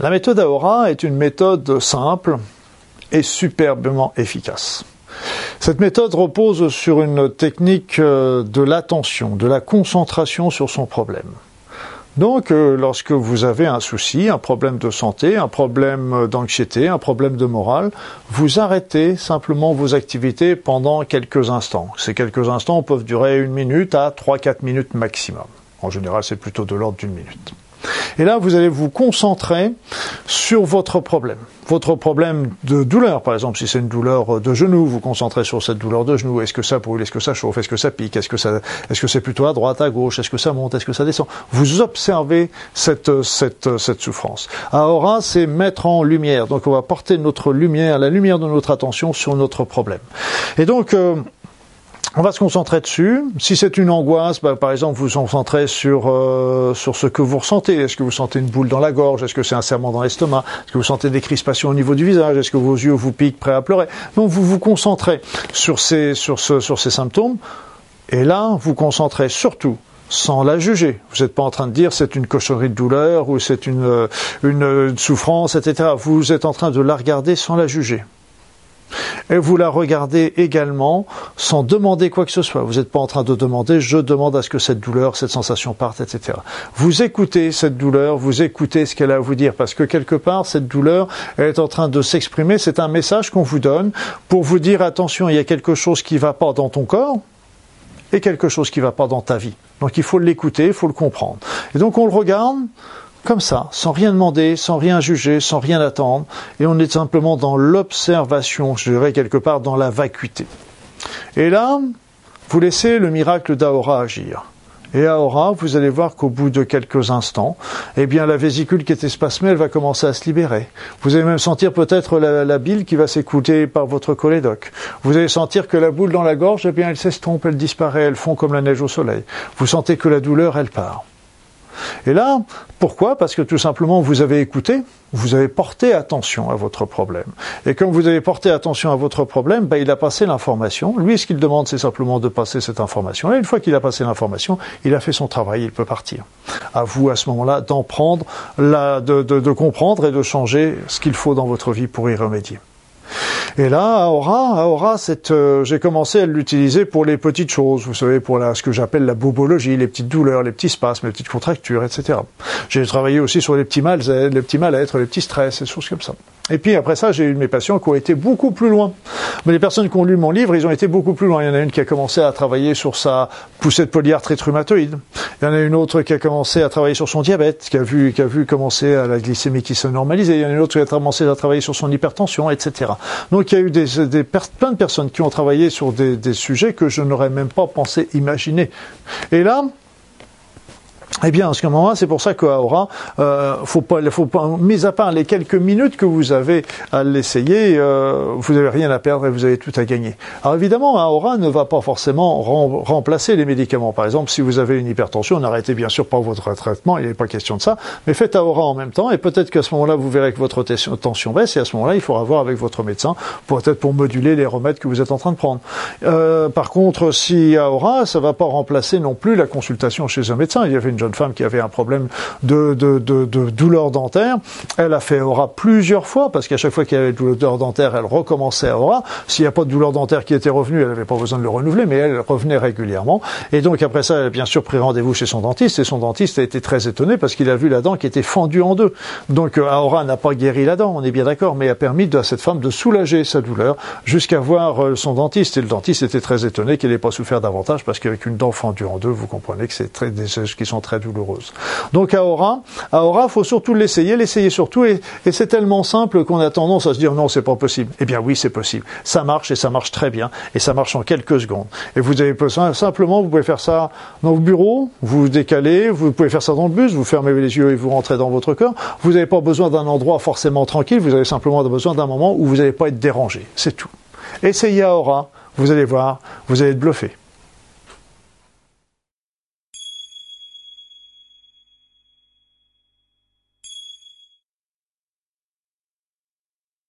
La méthode Aora est une méthode simple et superbement efficace. Cette méthode repose sur une technique euh, de l'attention, de la concentration sur son problème. Donc, euh, lorsque vous avez un souci, un problème de santé, un problème d'anxiété, un problème de morale, vous arrêtez simplement vos activités pendant quelques instants. Ces quelques instants peuvent durer une minute à trois, quatre minutes maximum. En général, c'est plutôt de l'ordre d'une minute. Et là, vous allez vous concentrer sur votre problème. Votre problème de douleur, par exemple, si c'est une douleur de genou, vous concentrez sur cette douleur de genou. Est-ce que ça brûle? Est-ce que ça chauffe? Est-ce que ça pique? Est-ce que ça, est-ce que c'est plutôt à droite, à gauche? Est-ce que ça monte? Est-ce que ça descend? Vous observez cette, cette, cette souffrance. Aura, c'est mettre en lumière. Donc, on va porter notre lumière, la lumière de notre attention sur notre problème. Et donc, euh, on va se concentrer dessus. Si c'est une angoisse, bah, par exemple, vous vous concentrez sur euh, sur ce que vous ressentez. Est-ce que vous sentez une boule dans la gorge? Est-ce que c'est un serment dans l'estomac? Est-ce que vous sentez des crispations au niveau du visage? Est-ce que vos yeux vous piquent, prêts à pleurer? Donc vous vous concentrez sur ces sur ce, sur ces symptômes. Et là, vous concentrez surtout sans la juger. Vous n'êtes pas en train de dire c'est une cochonnerie de douleur ou c'est une, euh, une, une souffrance, etc. Vous êtes en train de la regarder sans la juger et vous la regardez également sans demander quoi que ce soit. Vous n'êtes pas en train de demander je demande à ce que cette douleur, cette sensation parte, etc. Vous écoutez cette douleur, vous écoutez ce qu'elle a à vous dire parce que quelque part cette douleur est en train de s'exprimer. C'est un message qu'on vous donne pour vous dire attention, il y a quelque chose qui ne va pas dans ton corps et quelque chose qui ne va pas dans ta vie. Donc il faut l'écouter, il faut le comprendre. Et donc on le regarde comme ça, sans rien demander, sans rien juger, sans rien attendre, et on est simplement dans l'observation, je dirais quelque part dans la vacuité. Et là, vous laissez le miracle d'Aora agir. Et Aora, vous allez voir qu'au bout de quelques instants, eh bien, la vésicule qui était spasmée, elle va commencer à se libérer. Vous allez même sentir peut-être la, bile qui va s'écouter par votre cholédoque. Vous allez sentir que la boule dans la gorge, eh bien, elle s'estompe, elle disparaît, elle fond comme la neige au soleil. Vous sentez que la douleur, elle part. Et là, pourquoi? Parce que tout simplement, vous avez écouté, vous avez porté attention à votre problème. Et comme vous avez porté attention à votre problème, ben, il a passé l'information. Lui, ce qu'il demande, c'est simplement de passer cette information. Et une fois qu'il a passé l'information, il a fait son travail, il peut partir. À vous, à ce moment-là, d'en prendre, de, de comprendre et de changer ce qu'il faut dans votre vie pour y remédier. Et là, Aura, Aura, euh, j'ai commencé à l'utiliser pour les petites choses, vous savez, pour la, ce que j'appelle la bobologie, les petites douleurs, les petits spasmes, les petites contractures, etc. J'ai travaillé aussi sur les petits mal les petits mal-être, les petits stress, et choses comme ça. Et puis après ça, j'ai eu mes patients qui ont été beaucoup plus loin. Mais les personnes qui ont lu mon livre, ils ont été beaucoup plus loin. Il y en a une qui a commencé à travailler sur sa poussette polyarthrite rhumatoïde. Il y en a une autre qui a commencé à travailler sur son diabète, qui a vu, qui a vu commencer à la glycémie qui se normalisait. Il y en a une autre qui a commencé à travailler sur son hypertension, etc. Donc il y a eu des, des plein de personnes qui ont travaillé sur des, des sujets que je n'aurais même pas pensé imaginer. Et là, eh bien, en ce moment-là, c'est pour ça qu'à Aura, euh, faut pas, faut pas, mis à part les quelques minutes que vous avez à l'essayer, euh, vous n'avez rien à perdre et vous avez tout à gagner. Alors évidemment, Aura ne va pas forcément remplacer les médicaments. Par exemple, si vous avez une hypertension, n'arrêtez bien sûr pas votre traitement, il n'est pas question de ça, mais faites Aura en même temps et peut-être qu'à ce moment-là, vous verrez que votre tension baisse et à ce moment-là, il faudra voir avec votre médecin, peut-être pour moduler les remèdes que vous êtes en train de prendre. Euh, par contre, si Aura, ça va pas remplacer non plus la consultation chez un médecin. Il y avait une femme qui avait un problème de, de, de, de douleur dentaire. Elle a fait Aura plusieurs fois parce qu'à chaque fois qu'il y avait une douleur dentaire, elle recommençait à Aura. S'il n'y a pas de douleur dentaire qui était revenue, elle n'avait pas besoin de le renouveler, mais elle revenait régulièrement. Et donc après ça, elle a bien sûr pris rendez-vous chez son dentiste et son dentiste a été très étonné parce qu'il a vu la dent qui était fendue en deux. Donc euh, Aura n'a pas guéri la dent, on est bien d'accord, mais a permis à cette femme de soulager sa douleur jusqu'à voir euh, son dentiste. Et le dentiste était très étonné qu'elle n'ait pas souffert davantage parce qu'avec une dent fendue en deux, vous comprenez que c'est des choses qui sont très douloureuses. Donc Aora, Aora, faut surtout l'essayer, l'essayer surtout, et, c'est tellement simple qu'on a tendance à se dire non, c'est pas possible. Eh bien oui, c'est possible. Ça marche et ça marche très bien, et ça marche en quelques secondes. Et vous avez besoin, simplement, vous pouvez faire ça dans vos bureaux, vous vous décalez, vous pouvez faire ça dans le bus, vous fermez les yeux et vous rentrez dans votre corps. Vous n'avez pas besoin d'un endroit forcément tranquille, vous avez simplement besoin d'un moment où vous n'allez pas être dérangé. C'est tout. Essayez Aora, vous allez voir, vous allez être bluffé.